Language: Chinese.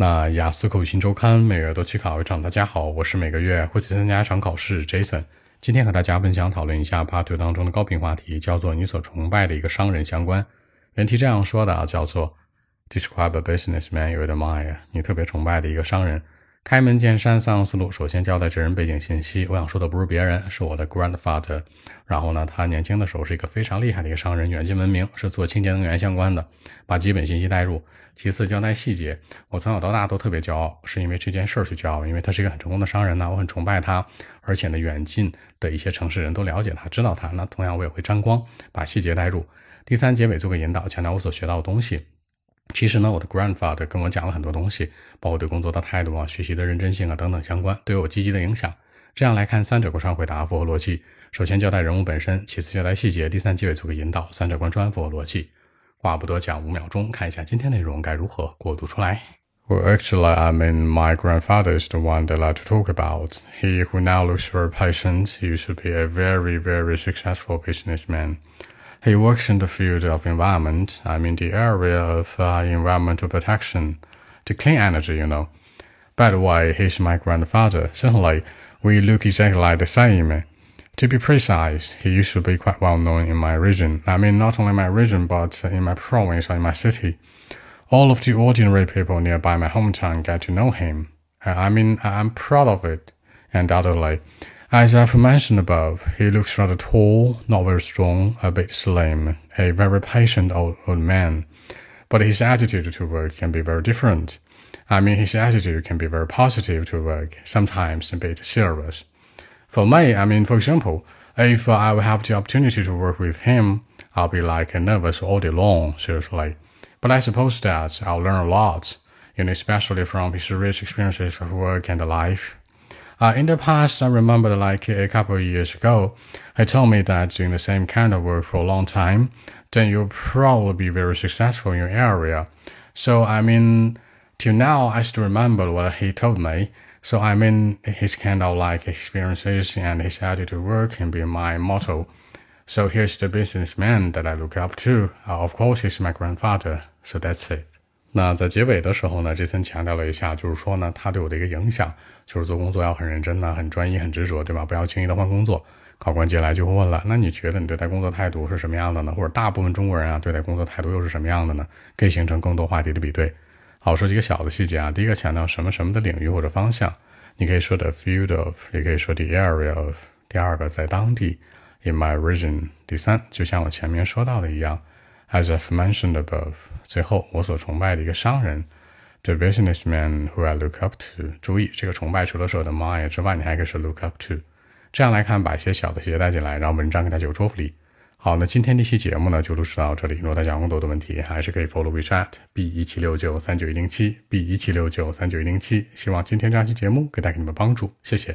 那雅思口语新周刊每月都去考一场。大家好，我是每个月会去参加一场考试 Jason。今天和大家分享讨论一下 Part Two 当中的高频话题，叫做你所崇拜的一个商人相关。原题这样说的啊，叫做 Describe a businessman you admire，你特别崇拜的一个商人。开门见山，三个思路。首先交代这人背景信息。我想说的不是别人，是我的 grandfather。然后呢，他年轻的时候是一个非常厉害的一个商人，远近闻名，是做清洁能源相关的。把基本信息带入。其次交代细节。我从小到大都特别骄傲，是因为这件事儿去骄傲，因为他是一个很成功的商人呢，我很崇拜他。而且呢，远近的一些城市人都了解他，知道他。那同样我也会沾光，把细节带入。第三结尾做个引导，强调我所学到的东西。其实呢，我的 grandfather 跟我讲了很多东西，包括对工作的态度啊、学习的认真性啊等等相关，对我积极的影响。这样来看，三者贯穿回答，符合逻辑。首先交代人物本身，其次交代细节，第三结尾做个引导，三者贯穿，符合逻辑。话不多讲，五秒钟，看一下今天内容该如何过渡出来。Well, actually, I mean, my grandfather is the one that I like to talk about. He who now looks very patient, he used to be a very, very successful businessman. He works in the field of environment, I mean the area of uh, environmental protection, the clean energy, you know. By the way, he's my grandfather. Certainly, we look exactly like the same. To be precise, he used to be quite well known in my region. I mean, not only my region, but in my province or in my city. All of the ordinary people nearby my hometown get to know him. I mean, I'm proud of it, undoubtedly. As I've mentioned above, he looks rather tall, not very strong, a bit slim, a very patient old, old man. But his attitude to work can be very different. I mean, his attitude can be very positive to work, sometimes a bit serious. For me, I mean, for example, if I have the opportunity to work with him, I'll be like a nervous all day long, seriously. But I suppose that I'll learn a lot, you know, especially from his rich experiences of work and life. Uh, in the past, I remember like a couple of years ago, he told me that doing the same kind of work for a long time, then you'll probably be very successful in your area. So, I mean, till now, I still remember what he told me. So, I mean, his kind of like experiences and his attitude to work can be my motto. So, here's the businessman that I look up to. Uh, of course, he's my grandfather. So, that's it. 那在结尾的时候呢，杰森强调了一下，就是说呢，他对我的一个影响，就是做工作要很认真呢，很专一，很执着，对吧？不要轻易的换工作。考官接下来就会问了，那你觉得你对待工作态度是什么样的呢？或者大部分中国人啊，对待工作态度又是什么样的呢？可以形成更多话题的比对。好，说几个小的细节啊。第一个强调什么什么的领域或者方向，你可以说的 field of，也可以说 the area of。第二个在当地，in my region。第三，就像我前面说到的一样。As I've mentioned above，最后我所崇拜的一个商人，the businessman who I look up to。注意，这个崇拜除了说的 my 之外，你还可以说 look up to。这样来看，把一些小的细节带进来，让文章更加有说服力。好，那今天这期节目呢，就录制到这里。如果大家有更多的问题，还是可以 follow WeChat B 一七六九三九一零七 B 一七六九三九一零七。希望今天这期节目可以带给你们帮助，谢谢。